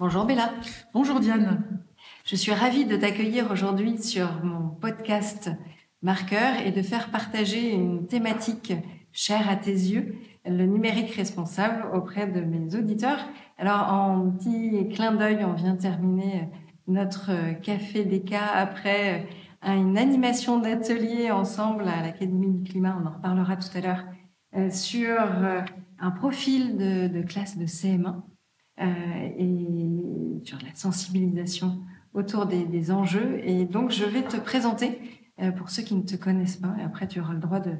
Bonjour Bella. Bonjour Diane. Je suis ravie de t'accueillir aujourd'hui sur mon podcast Marqueur et de faire partager une thématique chère à tes yeux, le numérique responsable auprès de mes auditeurs. Alors en petit clin d'œil, on vient terminer notre café des cas après une animation d'atelier ensemble à l'Académie du climat, on en reparlera tout à l'heure, euh, sur euh, un profil de, de classe de CM1 euh, et sur la sensibilisation autour des, des, enjeux. Et donc, je vais te présenter euh, pour ceux qui ne te connaissent pas. Et après, tu auras le droit de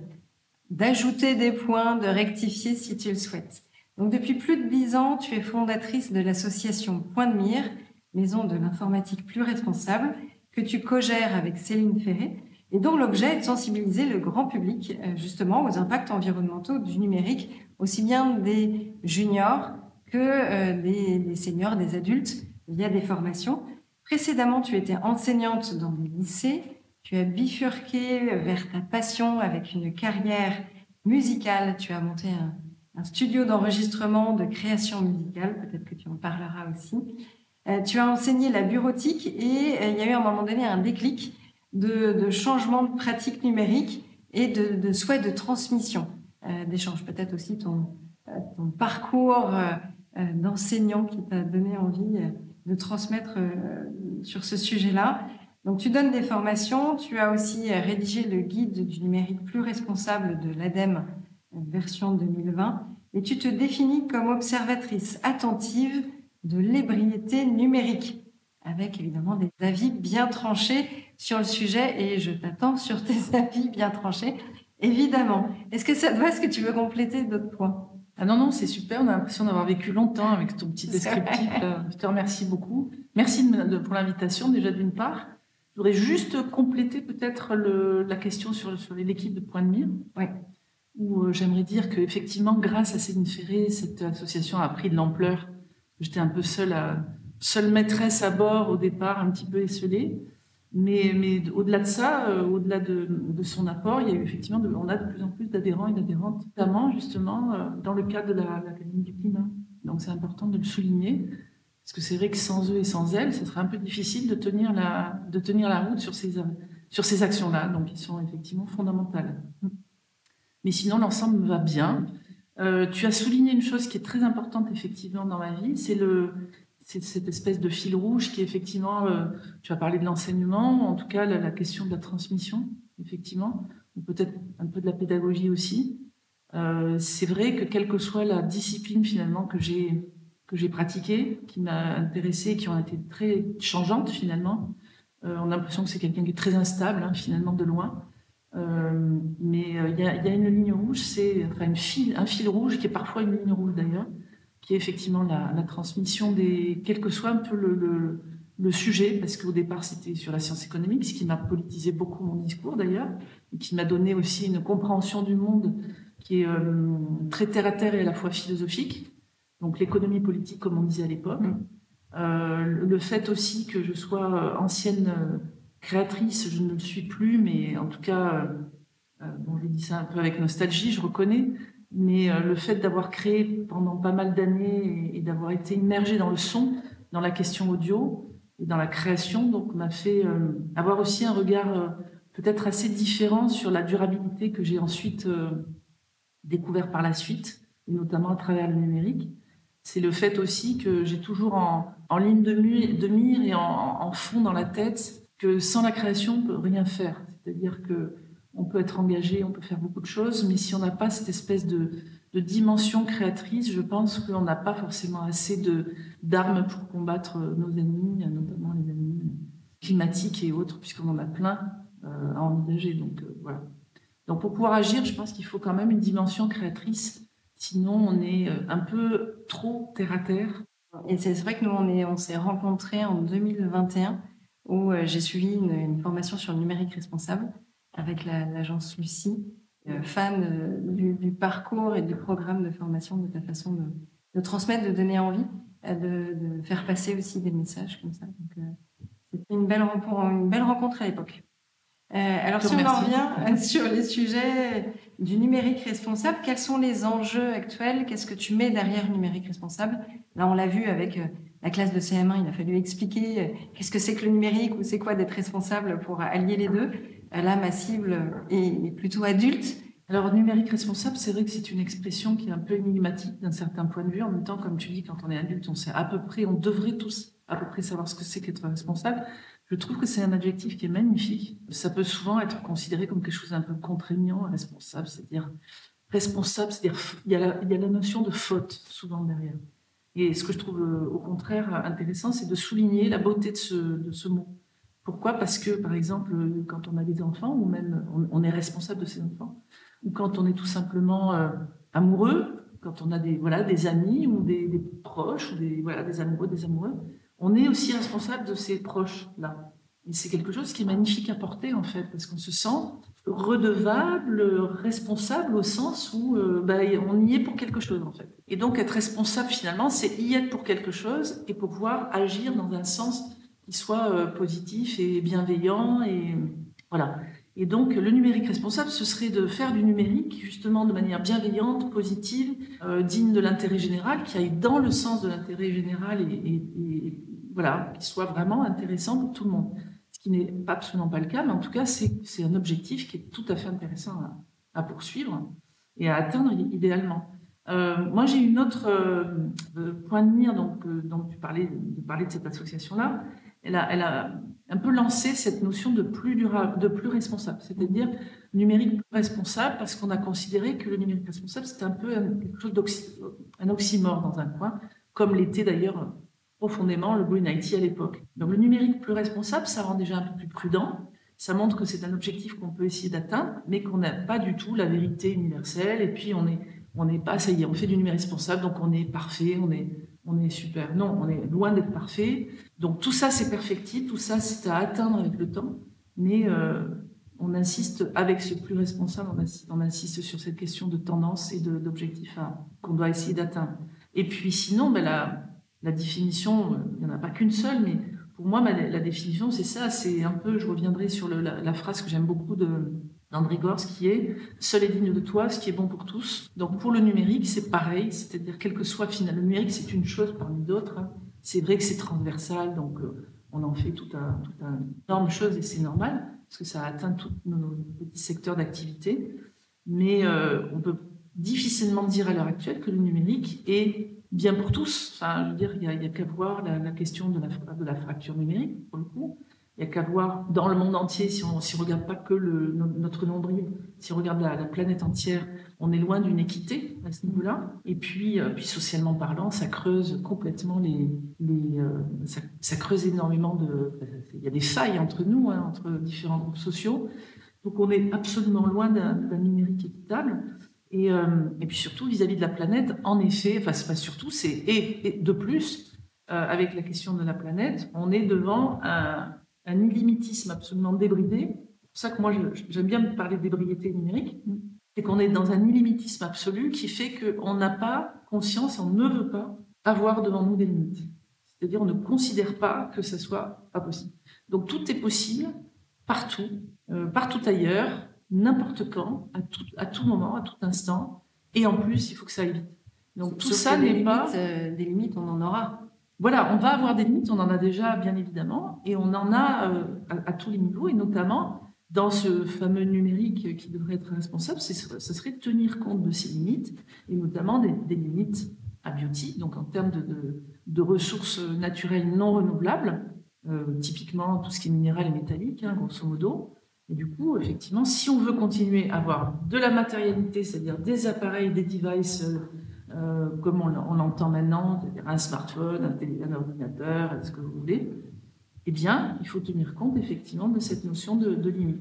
d'ajouter des points, de rectifier si tu le souhaites. Donc, depuis plus de dix ans, tu es fondatrice de l'association Point de Mire, maison de l'informatique plus responsable, que tu co-gères avec Céline Ferré, et dont l'objet est de sensibiliser le grand public euh, justement aux impacts environnementaux du numérique, aussi bien des juniors que euh, des, seniors, des adultes, via des formations. Précédemment, tu étais enseignante dans des lycées, tu as bifurqué vers ta passion avec une carrière musicale, tu as monté un, studio d'enregistrement, de création musicale, peut-être que tu en parleras aussi. Euh, tu as enseigné la bureautique et euh, il y a eu à un moment donné un déclic de, changement de pratique numérique et de, souhait de transmission d'échange. Peut-être aussi ton, ton parcours euh, d'enseignants qui t'a donné envie euh, de transmettre euh, sur ce sujet-là. Donc, tu donnes des formations. Tu as aussi rédigé le guide du numérique plus responsable de l'ADEME version 2020. Et tu te définis comme observatrice attentive de l'ébriété numérique, avec évidemment des avis bien tranchés sur le sujet. Et je t'attends sur tes avis bien tranchés, évidemment. Est-ce que ça te va? Est-ce que tu veux compléter d'autres points? Ah non, non, c'est super. On a l'impression d'avoir vécu longtemps avec ton petit descriptif. Je te remercie beaucoup. Merci de, pour l'invitation, déjà d'une part. Je voudrais juste compléter peut-être la question sur, sur l'équipe de Point de Mire. Oui. Où euh, j'aimerais dire qu'effectivement, grâce à Céline Ferré, cette association a pris de l'ampleur. J'étais un peu seule, à, seule maîtresse à bord au départ, un petit peu esselée. Mais, au-delà de ça, euh, au-delà de, son apport, il y a eu effectivement, on a de plus en plus d'adhérents et d'adhérentes, notamment justement euh, dans le cadre de l'Académie du climat. Donc c'est important de le souligner, parce que c'est vrai que sans eux et sans elles, ce serait un peu difficile de tenir la, de tenir la route sur ces, sur ces actions-là, donc ils sont effectivement fondamentales. Mais sinon, l'ensemble va bien. Euh, tu as souligné une chose qui est très importante effectivement dans ma vie, c'est le, c'est cette espèce de fil rouge qui effectivement, euh, tu as parlé de l'enseignement, en tout cas la, question de la transmission, effectivement, ou peut-être un peu de la pédagogie aussi. Euh, c'est vrai que quelle que soit la discipline finalement que j'ai que j'ai pratiquée, qui m'a intéressée, qui ont été très changeantes finalement, euh, on a l'impression que c'est quelqu'un qui est très instable hein, finalement de loin. mais il y a, une ligne rouge, c'est enfin un fil rouge qui est parfois une ligne rouge d'ailleurs, qui est effectivement la, transmission des, quel que soit un peu le, le, sujet, parce qu'au départ c'était sur la science économique, ce qui m'a politisé beaucoup mon discours d'ailleurs, et qui m'a donné aussi une compréhension du monde qui est euh, très terre à terre et à la fois philosophique. Donc l'économie politique, comme on disait à l'époque. Mm. Euh, le fait aussi que je sois euh, ancienne créatrice, je ne le suis plus, mais en tout cas, bon, je dis ça un peu avec nostalgie, je reconnais, mais euh, le fait d'avoir créé pendant pas mal d'années et, d'avoir été immergé dans le son, dans la question audio et dans la création, donc m'a fait euh, avoir aussi un regard euh, peut-être assez différent sur la durabilité que j'ai ensuite découvert par la suite, et notamment à travers le numérique. C'est le fait aussi que j'ai toujours en, ligne de, de mire et en, en, fond dans la tête que sans la création, on peut rien faire. C'est-à-dire que on peut être engagé, on peut faire beaucoup de choses, mais si on n'a pas cette espèce de, dimension créatrice, je pense qu'on n'a pas forcément assez d'armes pour combattre nos ennemis, notamment les ennemis climatiques et autres, puisqu'on en a plein euh, à envisager. Donc euh, voilà. Donc pour pouvoir agir, je pense qu'il faut quand même une dimension créatrice, sinon on est euh, un peu trop terre à terre. Et c'est vrai que nous, on, est, on s'est rencontrés en 2021 où j'ai suivi une, formation sur le numérique responsable avec l'agence Lucie, euh, fan euh, du, parcours et du programme de formation, de ta façon de, transmettre, de donner envie, de, faire passer aussi des messages comme ça. c'était une belle, une belle rencontre à l'époque. alors, si on en revient sur les sujets du numérique responsable, quels sont les enjeux actuels? Qu'est-ce que tu mets derrière le numérique responsable? Là, on l'a vu avec la classe de CM1, il a fallu expliquer euh, qu'est-ce que c'est que le numérique ou c'est quoi d'être responsable pour allier les deux. Là, ma cible est plutôt adulte. Alors, numérique responsable, c'est vrai que c'est une expression qui est un peu énigmatique d'un certain point de vue. En même temps, comme tu dis, quand on est adulte, on sait à peu près, on devrait tous à peu près savoir ce que c'est qu'être responsable. Je trouve que c'est un adjectif qui est magnifique. Ça peut souvent être considéré comme quelque chose d'un peu contraignant, responsable, c'est-à-dire responsable, c'est-à-dire il y a la notion de faute souvent derrière. Et ce que je trouve euh, au contraire intéressant, c'est de souligner la beauté de ce, mot. Pourquoi? Parce que, par exemple, quand on a des enfants, ou même on, est responsable de ses enfants, ou quand on est tout simplement euh, amoureux, quand on a des, voilà, des amis ou des, proches, ou des, voilà, des amoureux, des amoureux, on est aussi responsable de ces proches-là. Et c'est quelque chose qui est magnifique à porter, en fait, parce qu'on se sent redevable, responsable au sens où euh, bah, on y est pour quelque chose en fait. Et donc être responsable finalement, c'est y être pour quelque chose et pouvoir agir dans un sens soit euh, positif et bienveillant et voilà. Et donc le numérique responsable, ce serait de faire du numérique justement de manière bienveillante, positive, euh, digne de l'intérêt général, qui aille dans le sens de l'intérêt général et, voilà, qui soit vraiment intéressant pour tout le monde ce qui n'est absolument pas le cas, mais en tout cas, c'est un objectif qui est tout à fait intéressant à, poursuivre et à atteindre idéalement. Euh, moi, j'ai une autre point de mire, donc, donc tu parlais de, parler de cette association-là. Elle a, un peu lancé cette notion de plus durable, de plus responsable, c'est-à-dire numérique plus responsable, parce qu'on a considéré que le numérique responsable, c'était un peu quelque chose oxymore dans un coin, comme l'était d'ailleurs profondément le Green IT à l'époque. Donc le numérique plus responsable, ça rend déjà un peu plus prudent. Ça montre que c'est un objectif qu'on peut essayer d'atteindre, mais qu'on n'a pas du tout la vérité universelle. Et puis on on n'est pas, ça y est, on fait du numérique responsable, donc on est parfait, on est, on est super. Non, on est loin d'être parfait. Donc tout ça, c'est perfectible, tout ça, c'est à atteindre avec le temps. Mais euh, on insiste, avec ce plus responsable, on insiste, sur cette question de tendance et d'objectif qu'on doit essayer d'atteindre. Et puis sinon, ben, la, la définition, il n'y en a pas qu'une seule, mais pour moi, la, définition, c'est ça. C'est un peu, je reviendrai sur la, phrase que j'aime beaucoup d'André Gors, qui est Seul est digne de toi, ce qui est bon pour tous. Donc pour le numérique, c'est pareil, c'est-à-dire, quel que soit finalement, le numérique, c'est une chose parmi d'autres. Hein. C'est vrai que c'est transversal, donc euh, on en fait tout un, tout un énorme chose et c'est normal, parce que ça atteint tous nos, petits secteurs d'activité. Mais euh, on peut difficilement dire à l'heure actuelle que le numérique est bien pour tous. Enfin, je veux dire, il n'y a, qu'à voir la, question de la, de la, fracture numérique, pour le coup. Il n'y a qu'à voir dans le monde entier, si on ne regarde pas que le, notre nombril, si on regarde la, planète entière, on est loin d'une équité à ce niveau-là. Et puis, euh, puis socialement parlant, ça creuse complètement les... les euh, ça, creuse énormément de... Il y a des failles entre nous, hein, entre différents groupes sociaux. Donc on est absolument loin d'un numérique équitable. Euh, et, puis surtout vis-à-vis de la planète, en effet, enfin c'est pas surtout, c'est et, de plus, avec la question de la planète, on est devant un, illimitisme absolument débridé. C'est pour ça que moi j'aime bien parler d'ébriété numérique, c'est qu'on est dans un illimitisme absolu qui fait qu'on n'a pas conscience, on ne veut pas avoir devant nous des limites. C'est-à-dire on ne considère pas que ça soit pas possible. Donc tout est possible partout, euh, partout ailleurs, n'importe quand, à tout, à tout moment, à tout instant. Et en plus, il faut que ça aille vite. Donc tout ça n'est pas... Euh, des limites, on en aura. Voilà, on va avoir des limites, on en a déjà bien évidemment, et on en a euh, à, tous les niveaux, et notamment dans ce fameux numérique qui devrait être responsable, ce serait tenir compte de ces limites, et notamment des, limites abiotiques, donc en termes de, de, ressources naturelles non renouvelables, euh, typiquement tout ce qui est minéral et métallique, hein, grosso modo, et du coup, effectivement, si on veut continuer à avoir de la matérialité, c'est-à-dire des appareils, des devices, euh, comme on, l'entend maintenant, un smartphone, un, ordinateur, ce que vous voulez, eh bien, il faut tenir compte effectivement de cette notion de, limite.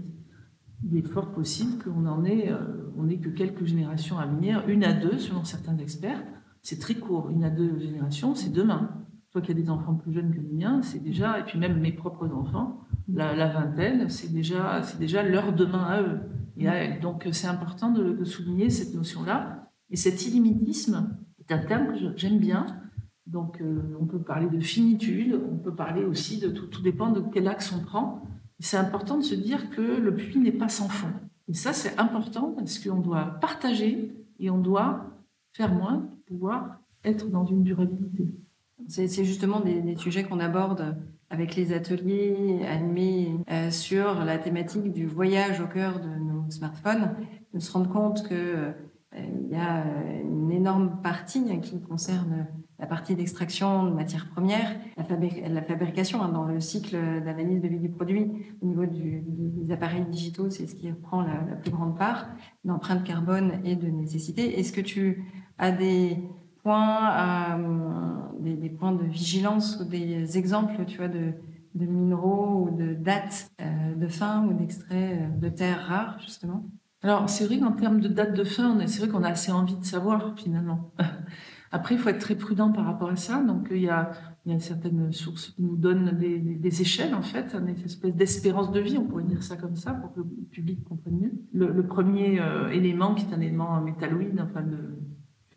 Il est fort possible qu'on en ait, euh, on n'ait que quelques générations à venir, une à deux selon certains experts. C'est très court, une à deux générations, c'est demain. vois qu'il y a des enfants plus jeunes que les miens, c'est déjà, et puis même mes propres enfants, la, vingtaine, c'est déjà, déjà leur demain à eux. Et donc c'est important de, souligner cette notion-là. Et cet illimitisme est un terme que j'aime bien. Donc euh, on peut parler de finitude, on peut parler aussi de tout, tout dépend de quel axe on prend. C'est important de se dire que le puits n'est pas sans fond. Et ça, c'est important parce qu'on doit partager et on doit faire moins pour pouvoir être dans une durabilité. C'est justement des, sujets qu'on aborde avec les ateliers animés euh, sur la thématique du voyage au cœur de nos smartphones, de se rendre compte que euh, il y a euh, une énorme partie qui concerne la partie d'extraction de matières premières, la, fabrication hein, dans le cycle d'analyse de vie du produit au niveau des appareils digitaux, c'est ce qui prend la, plus grande part d'empreinte carbone et de nécessité. Est-ce que tu as des points, euh, des, points de vigilance ou des exemples, tu vois, de, minéraux ou de dates euh, de fin ou d'extraits euh, de terres rares, justement? Alors, c'est vrai qu'en termes de date de fin, c'est vrai qu'on a assez envie de savoir, finalement. Après, il faut être très prudent par rapport à ça. Donc, il y a, il y a certaines sources qui nous donnent des, échelles, en fait, une espèce d'espérance de vie, on pourrait dire ça comme ça, pour que le public comprenne mieux. Le, premier élément, qui est un élément métalloïde, enfin, de,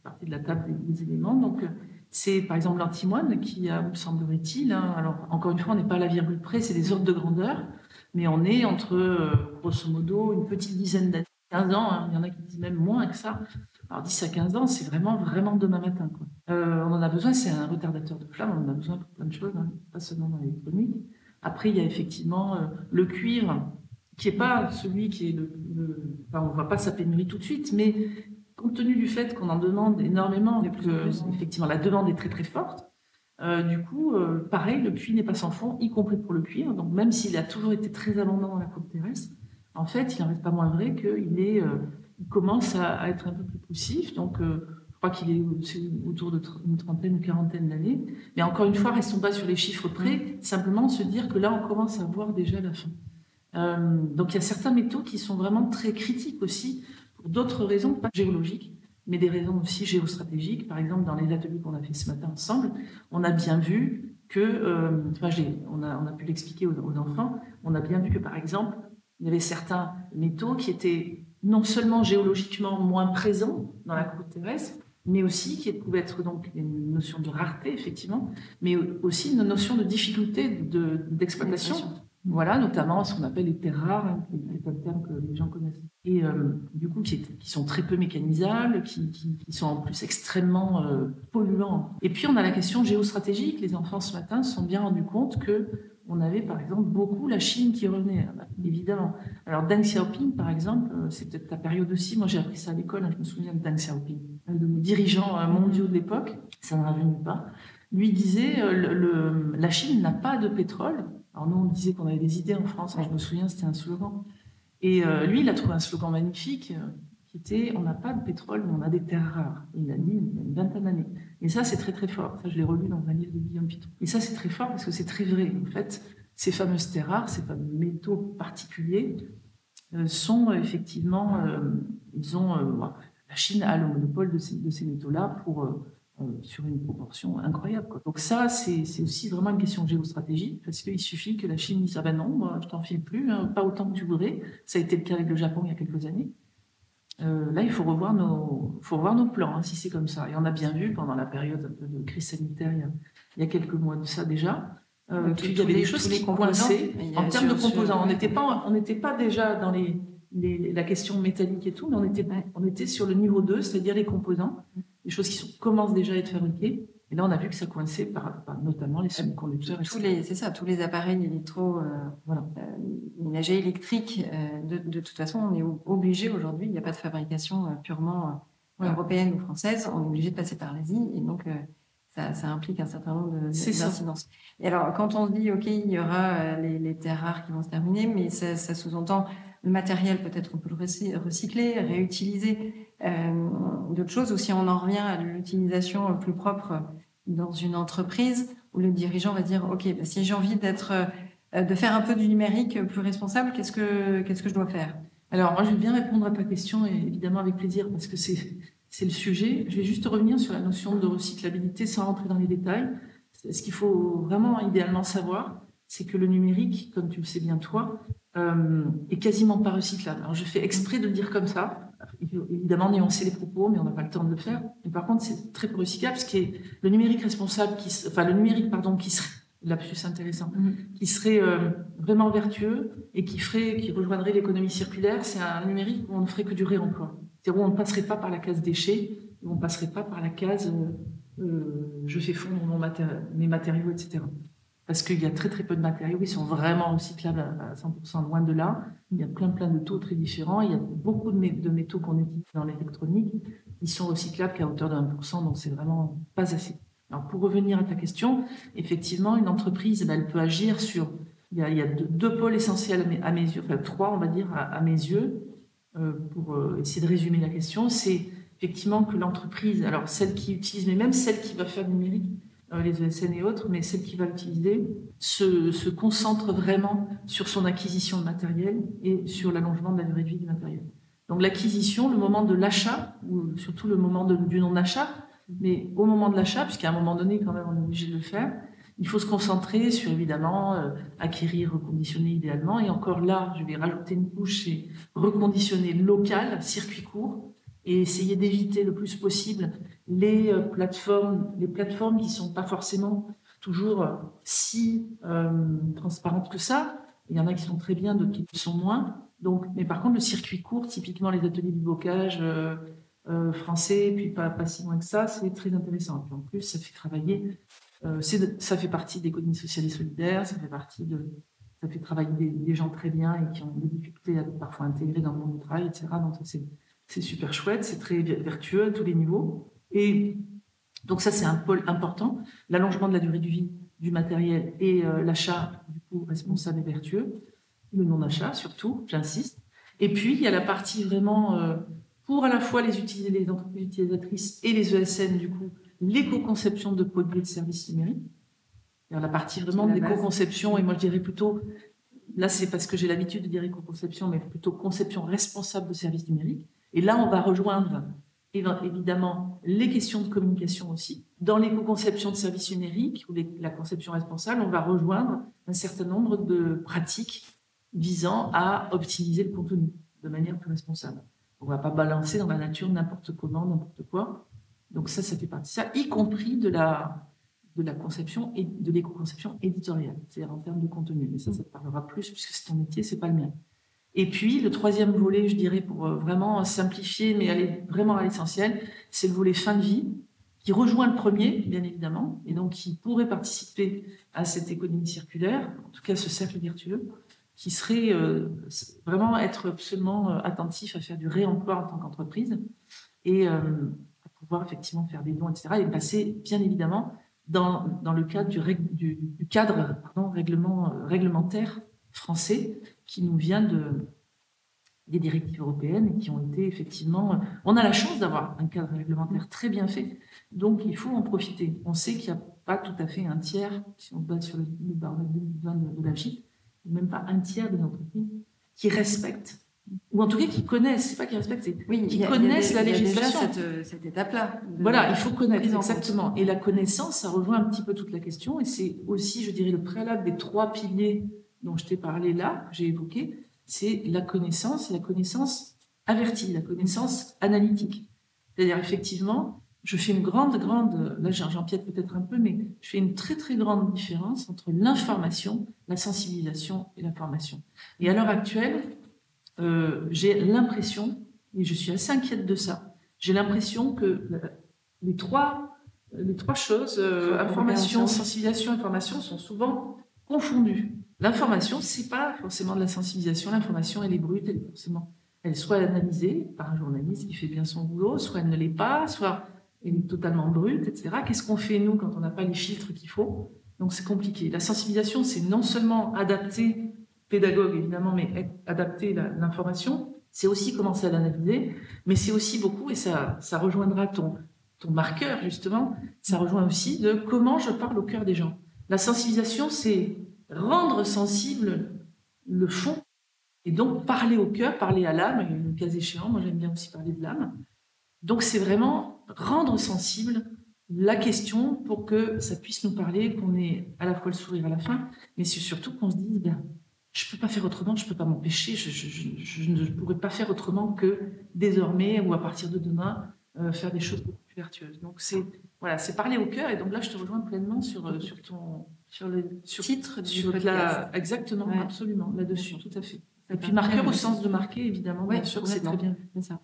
partie de la table des, éléments. Donc, c'est par exemple l'antimoine qui a, me semblerait-il, hein, alors encore une fois, on n'est pas à la virgule près, c'est des ordres de grandeur, mais on est entre, euh, grosso modo, une petite dizaine d'années, 15 ans, hein. il y en a qui disent même moins que ça. Alors 10 à 15 ans, c'est vraiment, vraiment demain matin. Quoi. Euh, on en a besoin, c'est un retardateur de flamme, on en a besoin pour plein de choses, hein, pas seulement dans l'électronique. Après, il y a effectivement euh, le cuivre, qui n'est pas celui qui est le, enfin, on ne voit pas sa pénurie tout de suite, mais compte tenu du fait qu'on en demande énormément, que effectivement la demande est très très forte, euh, du coup, pareil, le puits n'est pas sans fond, y compris pour le cuivre. Donc même s'il a toujours été très abondant dans la côte terrestre, en fait, il n'en reste pas moins vrai qu'il est, euh, il commence à, être un peu plus poussif. Donc je crois qu'il est autour de une trentaine ou quarantaine d'années. Mais encore une fois, restons pas sur les chiffres près, simplement se dire que là, on commence à voir déjà la fin. donc il y a certains métaux qui sont vraiment très critiques aussi pour d'autres raisons, pas géologiques, mais des raisons aussi géostratégiques. Par exemple, dans les ateliers qu'on a fait ce matin ensemble, on a bien vu que, euh, on, a, on, a, pu l'expliquer aux, enfants, on a bien vu que, par exemple, il y avait certains métaux qui étaient non seulement géologiquement moins présents dans la croûte terrestre, mais aussi qui pouvaient être donc une notion de rareté, effectivement, mais aussi une notion de difficulté d'exploitation. Voilà, notamment ce qu'on appelle les terres rares, hein, un terme que les gens connaissent. Et euh, du coup, qui, sont très peu mécanisables, qui, sont en plus extrêmement euh, polluants. Et puis, on a la question géostratégique. Les enfants, ce matin, se sont bien rendus compte que on avait, par exemple, beaucoup la Chine qui revenait, hein, évidemment. Alors, Deng Xiaoping, par exemple, euh, peut-être ta période aussi. Moi, j'ai appris ça à l'école. Hein, je me souviens de Deng Xiaoping, de nos dirigeants mondiaux de l'époque. Ça ne rajeunit pas. Lui disait, la Chine n'a pas de pétrole alors nous, on disait qu'on avait des idées en France, hein, je me souviens, c'était un slogan. Et euh, lui, il a trouvé un slogan magnifique euh, qui était On n'a pas de pétrole, mais on a des terres rares. il l'a dit il y a une vingtaine d'années. Et ça, c'est très très fort. Je l'ai relu dans un livre de Guillaume Piton. Et ça, c'est très fort parce que c'est très vrai. En fait, ces fameuses terres rares, ces fameux métaux particuliers, euh, sont effectivement, ils ont, la Chine a le monopole de ces, de métaux-là pour euh, sur une proportion incroyable. Donc ça, c'est aussi vraiment une question géostratégique, parce qu'il suffit que la Chine dise, ah ben non, moi, je t'en file plus, hein, pas autant que tu voudrais. Ça a été le cas avec le Japon il y a quelques années. Euh, là, il faut revoir nos, faut revoir nos plans, hein, si c'est comme ça. Et on a bien vu pendant la période de crise sanitaire, il y a, quelques mois de ça déjà, euh, qu'il y avait des choses qui coinçaient en termes de composants. On n'était pas, on n'était pas déjà dans les, la question métallique et tout, mais on était, on était sur le niveau 2, c'est-à-dire les composants des choses qui sont, commencent déjà à être fabriquées. Et là, on a vu que ça coinçait par, notamment les semi-conducteurs. Tous les, c'est ça, tous les appareils électro, euh, voilà, euh, électriques. Euh, de, de, toute façon, on est obligé aujourd'hui. Il n'y a pas de fabrication euh, purement européenne ou française. On est obligé de passer par l'Asie, et donc ça, ça, implique un certain nombre d'incidences. Et alors, quand on dit, ok, il y aura les, les terres rares qui vont se terminer, mais ça, ça sous-entend le matériel, peut-être on peut le recycler, réutiliser euh, d'autres choses, ou si on en revient à l'utilisation plus propre dans une entreprise, où le dirigeant va dire, OK, bah, si j'ai envie d'être, euh, de faire un peu du numérique plus responsable, qu'est-ce que, qu'est-ce que je dois faire? Alors, moi, je vais bien répondre à ta question, et évidemment avec plaisir, parce que c'est, c'est le sujet. Je vais juste revenir sur la notion de recyclabilité sans rentrer dans les détails. ce qu'il faut vraiment idéalement savoir, c'est que le numérique, comme tu le sais bien toi, euh, est quasiment pas recyclable. Alors je fais exprès de le dire comme ça. Il faut évidemment nuancer les propos, mais on n'a pas le temps de le faire. Mais par contre, c'est très peu recyclable, ce qui est le numérique responsable, qui, enfin le numérique pardon, qui serait lapsus intéressant, mm-hmm. qui serait euh, vraiment vertueux et qui ferait, qui rejoindrait l'économie circulaire, c'est un numérique où on ne ferait que du réemploi. C'est-à-dire où on ne passerait pas par la case déchets, où on ne passerait pas par la case euh, je fais fondre mes matériaux, etc parce qu'il y a très très peu de matériaux qui sont vraiment recyclables à 100%, loin de là. Il y a plein plein de taux très différents. Il y a beaucoup de, métaux qu'on utilise dans l'électronique, ils sont recyclables qu'à hauteur de 1%, donc c'est vraiment pas assez. Alors pour revenir à ta question, effectivement, une entreprise, ben, elle peut agir sur... Il y a, deux, pôles essentiels à mes, yeux, enfin trois on va dire à, mes yeux, euh, pour euh, essayer de résumer la question. C'est effectivement que l'entreprise, alors celle qui utilise, mais même celle qui va faire du numérique, les ESN et autres, mais celle qui va l'utiliser se, se, concentre vraiment sur son acquisition de matériel et sur l'allongement de la durée de vie du matériel. Donc l'acquisition, le moment de l'achat, ou surtout le moment du non-achat, mais au moment de l'achat, puisqu'à un moment donné, quand même, on est obligé de le faire, il faut se concentrer sur, évidemment, euh, acquérir, reconditionner idéalement. Et encore là, je vais rajouter une couche, c'est reconditionner local, circuit court, et essayer d'éviter le plus possible les euh, plateformes, les plateformes qui sont pas forcément toujours euh, si euh, transparentes que ça. Il y en a qui sont très bien, d'autres qui sont moins. Donc, mais par contre, le circuit court, typiquement les ateliers du bocage français, puis pas, pas si loin que ça, c'est très intéressant. en plus, ça fait travailler, ça fait partie des l'économie sociale et solidaire, ça fait partie de, ça fait travailler des, des, gens très bien et qui ont des difficultés à parfois intégrer dans le monde du travail, etc. Donc, c'est c'est super chouette, c'est très vertueux à tous les niveaux. Et donc ça, c'est un pôle important. L'allongement de la durée de vie du matériel et euh, l'achat, du coup, responsable et vertueux. Le non-achat, surtout, j'insiste. Et puis, il y a la partie vraiment euh, pour à la fois les, les entreprises utilisatrices et les ESN, du coup, l'éco-conception de produits et de services numériques. La partie vraiment d'éco-conception, et moi je dirais plutôt, là c'est parce que j'ai l'habitude de dire éco-conception, mais plutôt conception responsable de services numériques. Et là, on va rejoindre évidemment les questions de communication aussi. Dans l'éco-conception de services numériques ou la conception responsable, on va rejoindre un certain nombre de pratiques visant à optimiser le contenu de manière plus responsable. On ne va pas balancer dans la nature n'importe comment, n'importe quoi. Donc ça, ça fait partie de ça, y compris de la, conception et de l'éco-conception éditoriale, c'est-à-dire en termes de contenu. Mais ça, ça te parlera plus puisque c'est ton métier, c'est pas le mien. Et puis, le troisième volet, je dirais, pour euh, vraiment simplifier, mais aller vraiment à l'essentiel, c'est le volet fin de vie, qui rejoint le premier, bien évidemment, et donc qui pourrait participer à cette économie circulaire, en tout cas ce cercle vertueux, qui serait euh, vraiment être absolument euh, attentif à faire du réemploi en tant qu'entreprise et pouvoir effectivement faire des dons, etc. Et passer, bien évidemment, dans, dans le cadre du, du, du cadre pardon, règlement, réglementaire français qui nous vient de, des directives européennes et qui ont été effectivement. On a la chance d'avoir un cadre réglementaire très bien fait, donc il faut en profiter. On sait qu'il n'y a pas tout à fait un tiers, si on base sur le baromètre 2020 de, de la GIP, même pas un tiers des entreprises qui respectent ou en tout cas qui connaissent, c'est pas qui respectent, c'est oui, qui connaissent la législation. cette, cette étape-là. Voilà, il faut connaître exactement. Et la connaissance, ça rejoint un petit peu toute la question, et c'est aussi, je dirais, le préalable des trois piliers dont je t'ai parlé là, que j'ai évoqué, c'est la connaissance, la connaissance avertie, la connaissance analytique. C'est-à-dire, effectivement, je fais une grande, grande, là j'empiète peut-être un peu, mais je fais une très, très grande différence entre l'information, la sensibilisation et l'information. Et à l'heure actuelle, euh, j'ai l'impression, et je suis assez inquiète de ça, j'ai l'impression que les trois, les trois choses, euh, information, sensibilisation, information, sont souvent confondues. L'information, c'est pas forcément de la sensibilisation. L'information, elle est brute, elle forcément, elle soit analysée par un journaliste qui fait bien son boulot, soit elle ne l'est pas, soit elle est totalement brute, etc. Qu'est-ce qu'on fait nous quand on n'a pas les filtres qu'il faut? Donc c'est compliqué. La sensibilisation, c'est non seulement adapter, pédagogue évidemment, mais adapter l'information, c'est aussi commencer à l'analyser, mais c'est aussi beaucoup, et ça, ça rejoindra ton, ton marqueur justement, ça rejoint aussi de comment je parle au cœur des gens. La sensibilisation, c'est rendre sensible le fond et donc parler au cœur, parler à l'âme, le cas échéant, moi j'aime bien aussi parler de l'âme. Donc c'est vraiment rendre sensible la question pour que ça puisse nous parler, qu'on ait à la fois le sourire à la fin, mais c'est surtout qu'on se dise, ben, je ne peux pas faire autrement, je ne peux pas m'empêcher, je, ne pourrais pas faire autrement que désormais ou à partir de demain euh, faire des choses beaucoup plus vertueuses. Donc c'est voilà, c'est parler au cœur et donc là je te rejoins pleinement sur euh, sur ton sur le titre du podcast. exactement, absolument là-dessus, tout à fait. Et puis marqueur au sens de marquer évidemment, bien sûr, c'est très bien. Ça.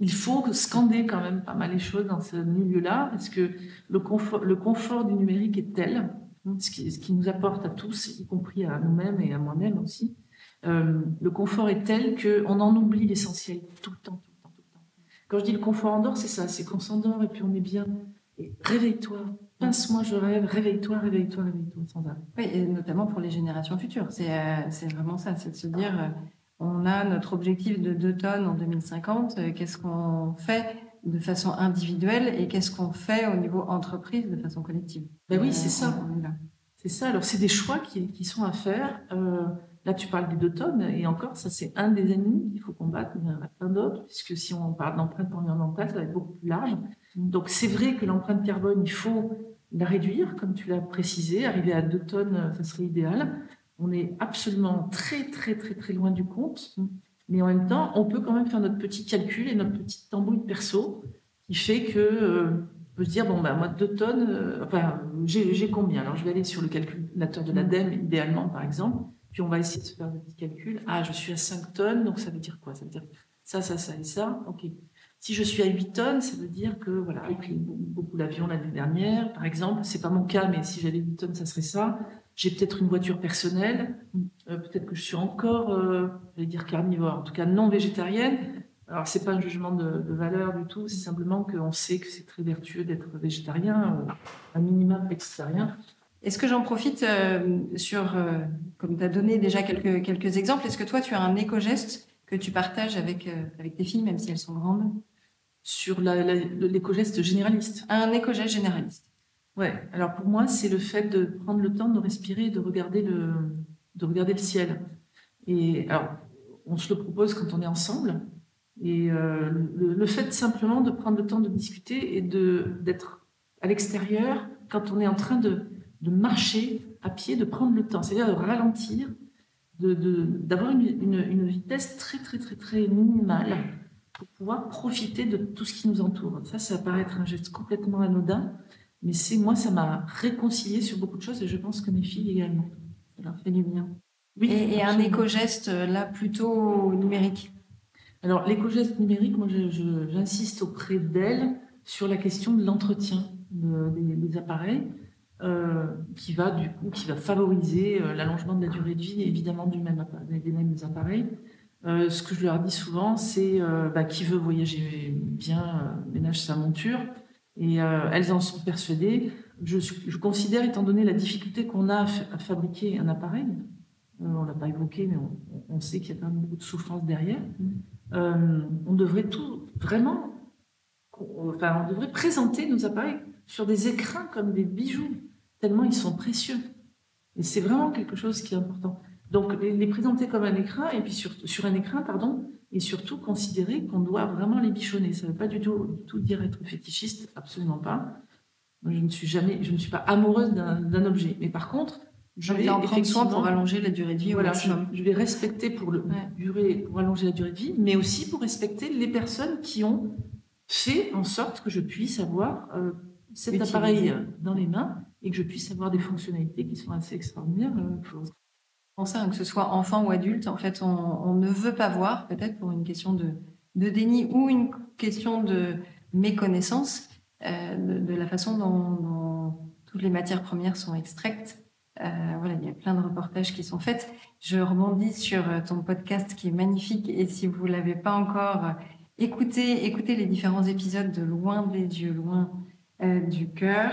Il faut scander quand même pas mal les choses dans ce milieu-là parce que le confort, le confort du numérique est tel ce qui, nous apporte à tous, y compris à nous-mêmes et à moi-même aussi. Euh, le confort est tel qu'on en oublie l'essentiel tout le temps, tout le temps, tout le temps. Quand je dis le confort en dehors, c'est ça, c'est qu'on s'endort et puis on est bien. Réveille-toi, pince-moi, je rêve, réveille-toi, réveille-toi, réveille-toi, sans arrêt. Oui, et notamment pour les générations futures. C'est euh, vraiment ça, c'est de se dire, euh, on a notre objectif de 2 tonnes en 2050, qu'est-ce qu'on fait de façon individuelle et qu'est-ce qu'on fait au niveau entreprise de façon collective? Ben oui, c'est ça. C'est ça. Alors, c'est des choix qui, qui, sont à faire. Euh, là, tu parles des deux tonnes, et encore, ça, c'est un des ennemis qu'il faut combattre, mais il y en a plein d'autres, puisque si on parle d'empreinte environnementale, ça va être beaucoup plus large. Donc, c'est vrai que l'empreinte carbone, il faut la réduire, comme tu l'as précisé. Arriver à deux tonnes, ça serait idéal. On est absolument très, très, très, très loin du compte. Mais en même temps, on peut quand même faire notre petit calcul et notre petite tambouille perso qui fait que euh, on peut se dire bon bah moi deux tonnes, euh, enfin j'ai combien? Alors je vais aller sur le calculateur de l'ADEME idéalement par exemple, on va essayer de se faire des petits calculs. Ah je suis à 5 tonnes, donc ça veut dire quoi? Ça veut dire ça, ça, ça et ça. Ok. Si je suis à 8 tonnes, ça veut dire que voilà, j'ai pris beaucoup l'avion l'année dernière, par exemple. C'est pas mon cas, mais si j'avais 8 tonnes, ça serait ça. J'ai peut-être une voiture personnelle. Euh, peut-être que je suis encore, euh, je vais dire carnivore, en tout cas non végétarienne. Alors c'est pas un jugement de, valeur du tout, c'est simplement qu'on sait que c'est très vertueux d'être végétarien, euh, un minimum végétarien. Est-ce que j'en profite sur, comme tu as donné déjà quelques, quelques exemples, est-ce que toi tu as un éco-geste que tu partages avec, avec tes filles, même si elles sont grandes? Sur l'éco-geste généraliste. Un éco-geste généraliste. Ouais, alors pour moi, c'est le fait de prendre le temps de respirer et de regarder le, de regarder le ciel. Et alors, on se le propose quand on est ensemble. Et euh, le, fait simplement de prendre le temps de discuter et d'être à l'extérieur quand on est en train de, de, marcher à pied, de prendre le temps, c'est-à-dire de ralentir, d'avoir de, une, une, une, vitesse très très très très minimale pour pouvoir profiter de tout ce qui nous entoure. Ça, ça paraît être un geste complètement anodin, mais c'est moi, ça m'a réconcilié sur beaucoup de choses et je pense que mes filles également. Ça leur fait du bien. Oui, et, un éco-geste euh, là plutôt numérique? Alors l'éco-geste numérique, moi j'insiste auprès d'elles sur la question de l'entretien des, appareils, qui va du coup qui va favoriser euh, l'allongement de la durée de vie évidemment du même des mêmes appareils. ce que je leur dis souvent, c'est bah, qui veut voyager bien ménage sa monture. Et euh, elles en sont persuadées. Je, je, considère, étant donné la difficulté qu'on a à, fabriquer un appareil, euh, on l'a pas évoqué, mais on, sait qu'il y a quand même beaucoup de souffrance derrière. Euh, on devrait tout vraiment, enfin, on devrait présenter nos appareils sur des écrins comme des bijoux, tellement ils sont précieux. Et c'est vraiment quelque chose qui est important. Donc les, présenter comme un écrin et puis sur, sur un écrin, pardon, et surtout considérer qu'on doit vraiment les bichonner. Ça ne veut pas du tout, tout, dire être fétichiste, absolument pas. Je ne suis jamais, je ne suis pas amoureuse d'un objet, mais par contre, je vais en prendre soin pour allonger la durée de vie. Voilà, je, vais respecter pour le durée, pour allonger la durée de vie, mais aussi pour respecter les personnes qui ont fait en sorte que je puisse avoir euh, cet appareil dans les mains et que je puisse avoir des fonctionnalités qui sont assez extraordinaires. Euh, ça, hein, que ce soit enfant ou adulte, en fait, on, ne veut pas voir, peut-être pour une question de, déni ou une question de méconnaissance euh, de, la façon dont, toutes les matières premières sont extraites. Euh, voilà, il y a plein de reportages qui sont faits. Je rebondis sur ton podcast qui est magnifique et si vous l'avez pas encore écouté, écoutez les différents épisodes de Loin des yeux, loin du cœur.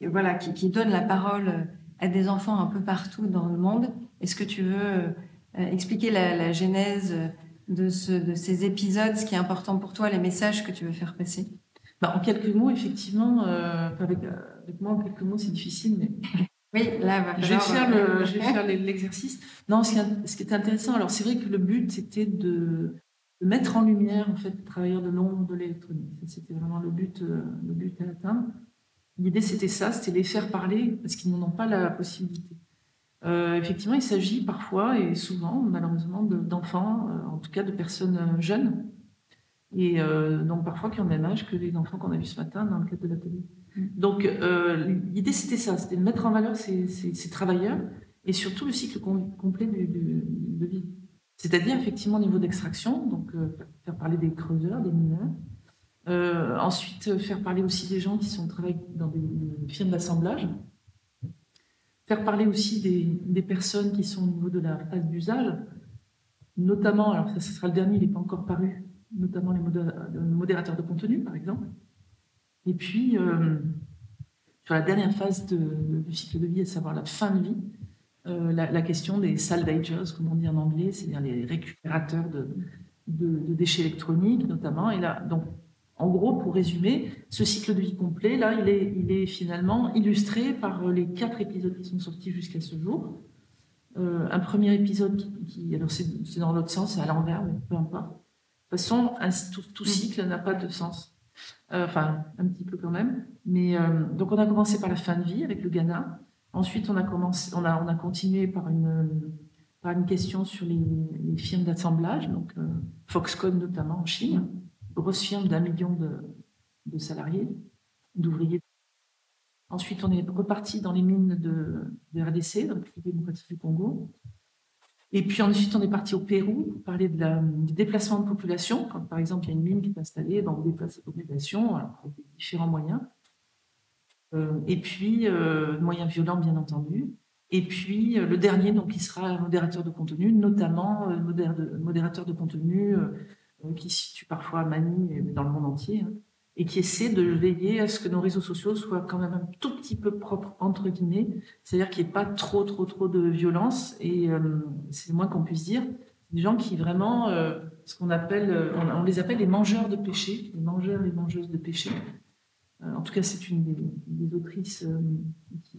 Et voilà, qui, donne la parole à des enfants un peu partout dans le monde. Est-ce que tu veux euh, expliquer la, genèse de, ces épisodes, ce qui est important pour toi, les messages que tu veux faire passer? Bah, En quelques mots, effectivement, euh, avec, moi, en quelques mots, c'est difficile, mais. Oui, là, va je vais faire, euh, l'exercice. non, ce qui, est intéressant, alors c'est vrai que le but, c'était de, de mettre en lumière en fait les travailleurs de l'ombre de l'électronique. C'était vraiment le but, euh, le but à atteindre. L'idée c'était ça, c'était les faire parler parce qu'ils n'en ont pas la possibilité. Euh, effectivement, il s'agit parfois et souvent, malheureusement, d'enfants, euh, en tout cas de personnes jeunes, et donc parfois qui ont le même âge que les enfants qu'on a vus ce matin dans le cadre de l'atelier. Mm. Donc l'idée c'était ça, c'était de mettre en valeur ces, ces, travailleurs et surtout le cycle complet de vie. C'est-à-dire effectivement au niveau d'extraction, donc euh, faire parler des creuseurs, des mineurs. Euh, ensuite, faire parler aussi des gens qui sont travaillent dans des, firmes d'assemblage. Faire parler aussi des, personnes qui sont au niveau de la phase d'usage, notamment, alors ça, sera le dernier, il n'est pas encore paru, notamment les modérateurs de contenu, par exemple. Et puis, euh, sur la dernière phase du cycle de vie, à savoir la fin de vie, euh, la, question des salvagers, comme on dit en anglais, c'est-à-dire les récupérateurs de, déchets électroniques notamment. Et là, donc, en gros, pour résumer, ce cycle de vie complet, là, il est, finalement illustré par les quatre épisodes qui sont sortis jusqu'à ce jour. Euh, un premier épisode qui, alors c'est dans l'autre sens, c'est à l'envers, mais peu importe. De toute façon, tout, cycle n'a pas de sens. Euh, enfin, un petit peu quand même. Mais donc, on a commencé par la fin de vie avec le Ghana. Ensuite, on a, commencé, on a, on a continué par une, par une question sur les, firmes d'assemblage, donc euh, Foxconn notamment en Chine, grosse firme d'un million de, salariés, d'ouvriers. Ensuite, on est reparti dans les mines de, de RDC, la démocratique du Congo. Et puis ensuite, on est parti au Pérou pour parler du déplacement de population. Quand par exemple, il y a une mine qui est installée, donc on déplace la population avec différents moyens. Euh, et puis, euh, moyens violents, bien entendu. Et puis, euh, le dernier, donc, qui sera modérateur de contenu, notamment modérateur de contenu qui se situe parfois à Manille, mais dans le monde entier, hein, et qui essaie de veiller à ce que nos réseaux sociaux soient quand même un tout petit peu propres, entre guillemets, c'est-à-dire qu'il n'y ait pas trop, trop, trop de violence, et c'est le moins qu'on puisse dire. Des gens qui vraiment, ce qu'on appelle, on, les appelle les mangeurs de péché, les mangeurs, les mangeuses de péché, euh, en tout cas, c'est une des, autrices euh, qui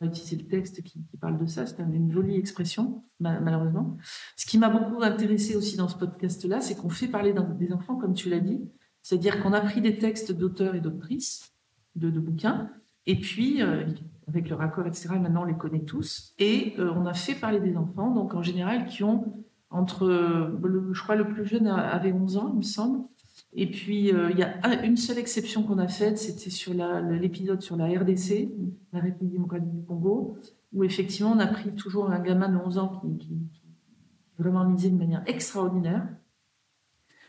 a le texte qui, parle de ça. C'est une jolie expression, malheureusement. Ce qui m'a beaucoup intéressé aussi dans ce podcast-là, c'est qu'on fait parler des enfants, comme tu l'as dit. C'est-à-dire qu'on a pris des textes d'auteurs et d'autrices de, bouquins, et puis, euh, avec le raccord, etc., maintenant on les connaît tous, et on a fait parler des enfants, donc en général, qui ont entre, je crois, le plus jeune avait 11 ans, il me semble, et puis, euh, il y a une seule exception qu'on a faite, c'était sur l'épisode sur la RDC, la République démocratique du Congo, où effectivement, on a pris toujours un gamin de 11 ans qui, qui, vraiment lisait de manière extraordinaire.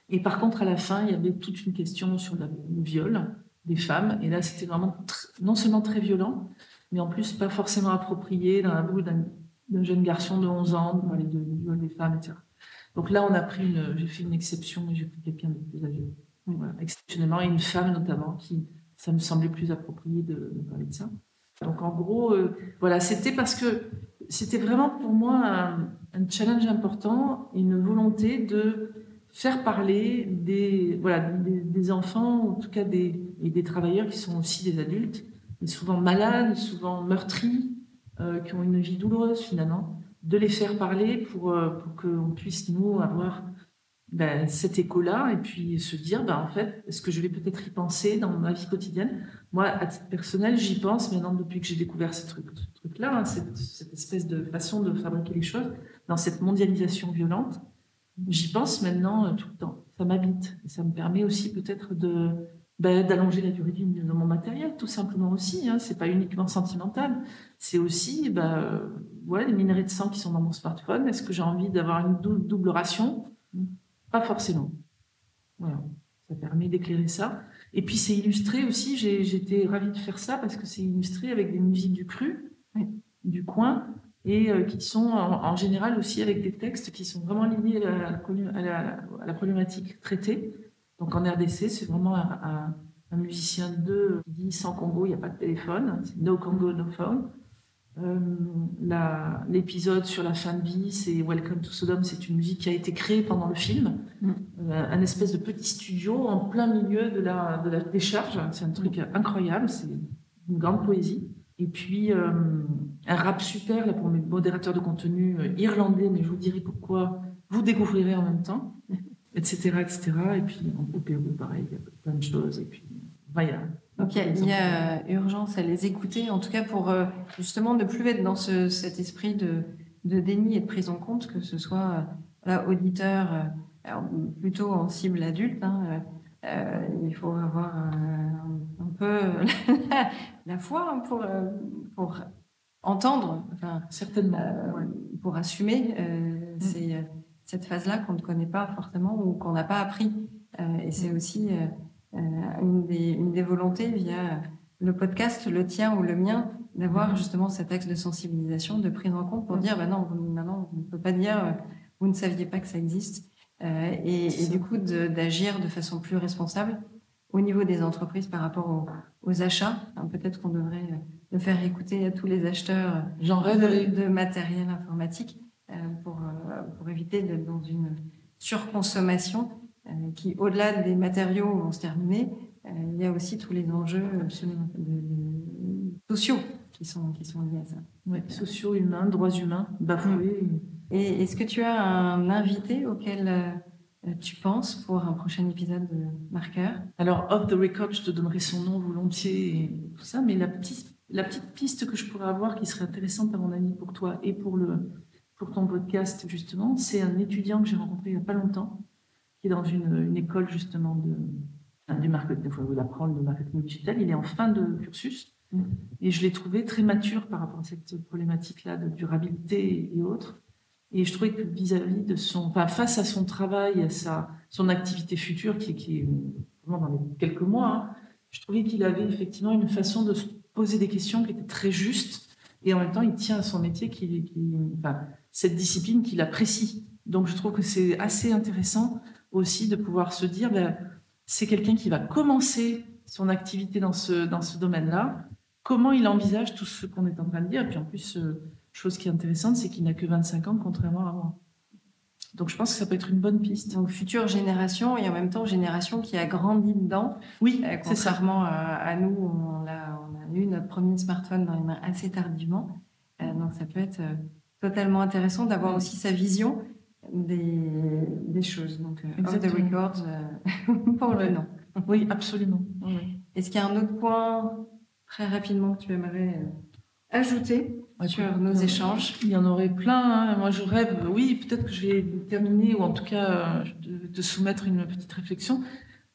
Et par contre, à la fin, il y avait toute une question sur le viol des femmes. Et là, c'était vraiment non seulement très violent, mais en plus pas forcément approprié dans la bouche d'un jeune garçon de 11 ans, de parler de viol des femmes, etc. Donc là, on a pris une, j'ai fait une exception et j'ai pris quelqu'un de plus âgé. Voilà, exceptionnellement, et une femme notamment, qui, ça me semblait plus approprié de, parler de ça. Donc en gros, euh, voilà, c'était parce que c'était vraiment pour moi un, challenge important, une volonté de faire parler des, voilà, des, enfants, en tout cas des, et des travailleurs qui sont aussi des adultes, mais souvent malades, souvent meurtris, euh, qui ont une vie douloureuse finalement de les faire parler pour, euh, pour qu'on puisse, nous, avoir ben, cet écho-là et puis se dire, ben, en fait, est-ce que je vais peut-être y penser dans ma vie quotidienne? Moi, à titre personnel, j'y pense maintenant depuis que j'ai découvert ce truc, là hein, cette, espèce de façon de fabriquer les choses, dans cette mondialisation violente. J'y pense maintenant euh, tout le temps. Ça m'habite. Et ça me permet aussi peut-être de, ben, d'allonger la durée de vie de mon matériel, tout simplement aussi. Hein. C'est pas uniquement sentimental, c'est aussi ben, ouais, les minerais de sang qui sont dans mon smartphone. Est-ce que j'ai envie d'avoir une double ration? Pas forcément. Voilà, ça permet d'éclairer ça. Et puis c'est illustré aussi. J'étais ravie de faire ça parce que c'est illustré avec des musiques du cru, du coin, et euh, qui sont en, général aussi avec des textes qui sont vraiment liés à la problématique traitée. Donc en RDC, c'est vraiment un, musicien de qui dit sans Congo, il n'y a pas de téléphone, c'est no Congo, no phone. Euh, l'épisode sur la fin de vie, c'est Welcome to Sodom, c'est une musique qui a été créée pendant le film, mm. euh, un espèce de petit studio en plein milieu de la, de la décharge. C'est un truc incroyable, c'est une grande poésie. Et puis euh, un rap super là, pour mes modérateurs de contenu irlandais, mais je vous dirai pourquoi vous découvrirez en même temps, etc., etc. Et puis au Pérou, pareil, il y a plein de choses. Et puis, voilà. Donc il y, a, urgence à les écouter, en tout cas pour euh, justement ne plus être dans ce, cet esprit de, de, déni et de prise en compte, que ce soit euh, auditeur, plutôt en cible adulte. Hein, euh, il faut avoir un, peu la, foi hein, pour, pour entendre, enfin, certainement, pour assumer. Mm. C'est cette phase-là qu'on ne connaît pas forcément ou qu'on n'a pas appris. et c'est mm. aussi euh, une des, une, des, volontés via le podcast, le tien ou le mien, d'avoir justement cet axe de sensibilisation, de prise en compte pour dire, bah non, maintenant, on ne peut pas dire, euh, vous ne saviez pas que ça existe. Euh, et, et, du coup, d'agir de, façon plus responsable au niveau des entreprises par rapport aux, achats. Peut-être qu'on devrait le faire écouter à tous les acheteurs de, de, matériel informatique pour, pour éviter d'être dans une surconsommation euh, qui, au-delà des matériaux vont se terminer, euh, il y a aussi tous les enjeux sociaux qui sont, qui sont liés à ça. Oui, sociaux, humains, droits humains, bafoués. Et est-ce que tu as un invité auquel euh, tu penses pour un prochain épisode de Marqueur? Alors, off the record, je te donnerai son nom volontiers et tout ça, mais la petite, la petite piste que je pourrais avoir qui serait intéressante à mon avis pour toi et pour, le, pour ton podcast, justement, c'est un étudiant que j'ai rencontré il n'y a pas longtemps qui est dans une, école justement de, du marketing, il faut l'apprendre, le marketing digital. Il est en fin de cursus mm. et je l'ai trouvé très mature par rapport à cette problématique-là de durabilité et autres. Et je trouvais que vis-à-vis de son, enfin, face à son travail, à sa, son activité future, qui, qui est vraiment dans les quelques mois, hein, je trouvais qu'il avait effectivement une façon de se poser des questions qui était très juste. Et en même temps, il tient à son métier, qui, qui enfin, cette discipline qu'il apprécie. Donc, je trouve que c'est assez intéressant aussi de pouvoir se dire, ben, c'est quelqu'un qui va commencer son activité dans ce, dans ce domaine-là. Comment il envisage tout ce qu'on est en train de dire? Et puis en plus, euh, chose qui est intéressante, c'est qu'il n'a que 25 ans, contrairement à moi. Donc je pense que ça peut être une bonne piste. Donc future génération et en même temps génération qui a grandi dedans. Oui, euh, contrairement à, à, nous, on a, on a, eu notre premier smartphone dans les mains assez tardivement. Euh, donc ça peut être euh, totalement intéressant d'avoir aussi sa vision des, des choses. Donc, euh, off the records euh, pour le nom. Oui, absolument. Est-ce qu'il y a un autre point très rapidement que tu aimerais euh, ajouter sur nos échanges? Il y en aurait plein. Hein. Moi, je rêve, oui, peut-être que je vais terminer, ou en tout cas de, soumettre une petite réflexion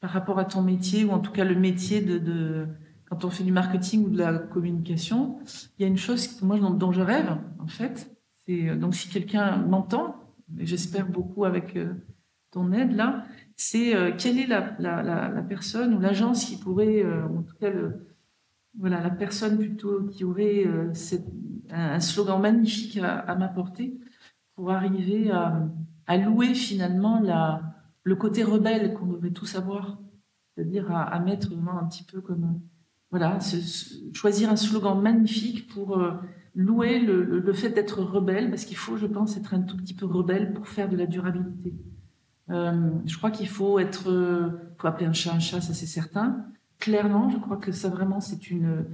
par rapport à ton métier, ou en tout cas le métier de, de, quand on fait du marketing ou de la communication. Il y a une chose moi, dont, dont je rêve, en fait. C'est donc si quelqu'un m'entend, j'espère beaucoup avec euh, ton aide là, c'est euh, quelle est la, personne ou l'agence qui pourrait, euh, en tout cas, voilà, la personne plutôt qui aurait un, slogan magnifique à, m'apporter pour arriver à, louer finalement le côté rebelle qu'on devrait tous avoir, c'est-à-dire à, mettre un petit peu comme voilà, choisir un slogan magnifique pour louer le, fait d'être rebelle, parce qu'il faut, je pense, être un tout petit peu rebelle pour faire de la durabilité. Euh, je crois qu'il faut être, euh, faut appeler un chat un chat, ça c'est certain. Clairement, je crois que ça vraiment c'est une,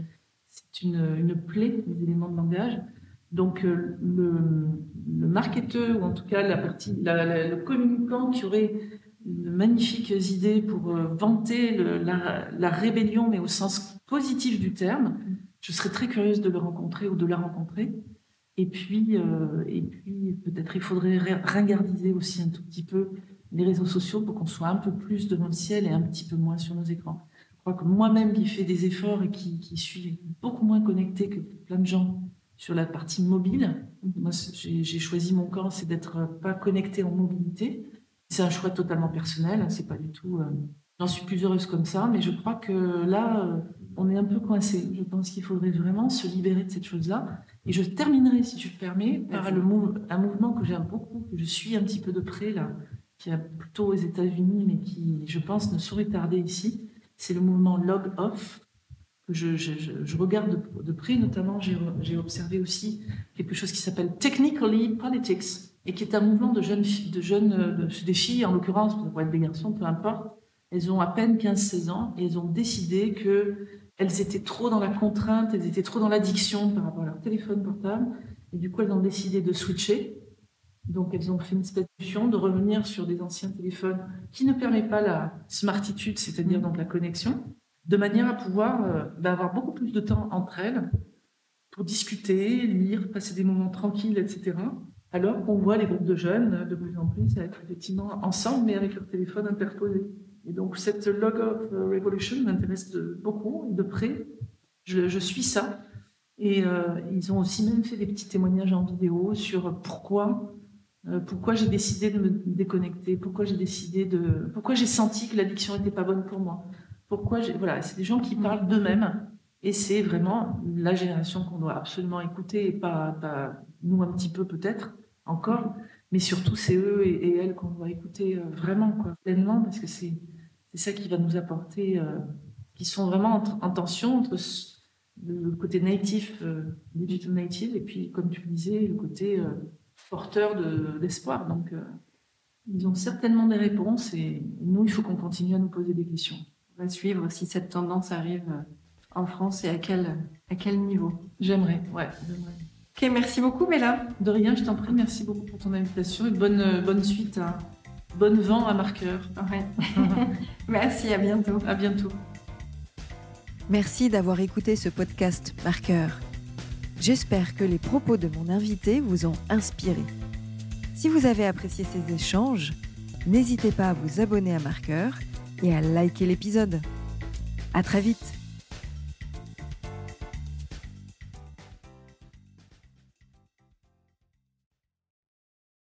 c'est une, une plaie des éléments de langage. Donc euh, le, le marketeur ou en tout cas la partie, le communicant qui aurait de magnifiques idées pour vanter la, la, rébellion, mais au sens positif du terme, je serais très curieuse de le rencontrer ou de la rencontrer. Et puis, euh, et puis peut-être il faudrait ringardiser aussi un tout petit peu les réseaux sociaux pour qu'on soit un peu plus devant le ciel et un petit peu moins sur nos écrans. Je crois que moi-même qui fais des efforts et qui, suis beaucoup moins connectée que plein de gens sur la partie mobile, moi j'ai choisi mon camp, c'est d'être pas connecté en mobilité. C'est un choix totalement personnel, hein, c'est pas du tout. Euh, j'en suis plus heureuse comme ça, mais je crois que là, euh, on est un peu coincé. Je pense qu'il faudrait vraiment se libérer de cette chose-là. Et je terminerai, si tu le permets, par le un mouvement que j'aime beaucoup, que je suis un petit peu de près, là, qui est plutôt aux États-Unis, mais qui, je pense, ne saurait tarder ici. C'est le mouvement Log Off, que je, je, regarde de, près. Notamment, j'ai observé aussi quelque chose qui s'appelle Technically Politics, et qui est un mouvement de jeunes, de jeunes de, des filles, en l'occurrence, ça pourrait être des garçons, peu importe. Elles ont à peine 15-16 ans et elles ont décidé que elles étaient trop dans la contrainte, elles étaient trop dans l'addiction par rapport à leur téléphone portable. Et du coup, elles ont décidé de switcher Donc, elles ont fait une solution de revenir sur des anciens téléphones qui ne permettent pas la smartitude, c'est-à-dire donc la connexion, de manière à pouvoir euh, bah, avoir beaucoup plus de temps entre elles pour discuter, lire, passer des moments tranquilles, etc. Alors qu'on voit les groupes de jeunes de plus en plus être effectivement ensemble, mais avec leur téléphone interposé. Et donc, cette log of revolution m'intéresse beaucoup de près. Je, suis ça. Et euh, ils ont aussi même fait des petits témoignages en vidéo sur pourquoi, euh, pourquoi j'ai décidé de me déconnecter, pourquoi j'ai décidé de, pourquoi j'ai senti que l'addiction n'était pas bonne pour moi. Pourquoi voilà, c'est des gens qui parlent d'eux-mêmes et c'est vraiment la génération qu'on doit absolument écouter et pas, nous un petit peu peut-être encore, mais surtout c'est eux et, elles qu'on doit écouter euh, vraiment pleinement parce que c'est c'est ça qui va nous apporter, qui sont vraiment en tension entre le côté natif, euh, digital native, et puis, comme tu le disais, le côté euh, porteur d'espoir. Donc, euh, ils ont certainement des réponses, et nous, il faut qu'on continue à nous poser des questions. On va suivre si cette tendance arrive en France et à quel, à quel niveau. J'aimerais, ouais, Ok, merci beaucoup, Bella. De rien, je t'en prie, merci beaucoup pour ton invitation et bonne, bonne suite, à, bonne vent à marqueur. Ouais. merci, à bientôt. À bientôt. Merci d'avoir écouté ce podcast Marqueur. J'espère que les propos de mon invité vous ont inspiré. Si vous avez apprécié ces échanges, n'hésitez pas à vous abonner à Marqueur et à liker l'épisode. À très vite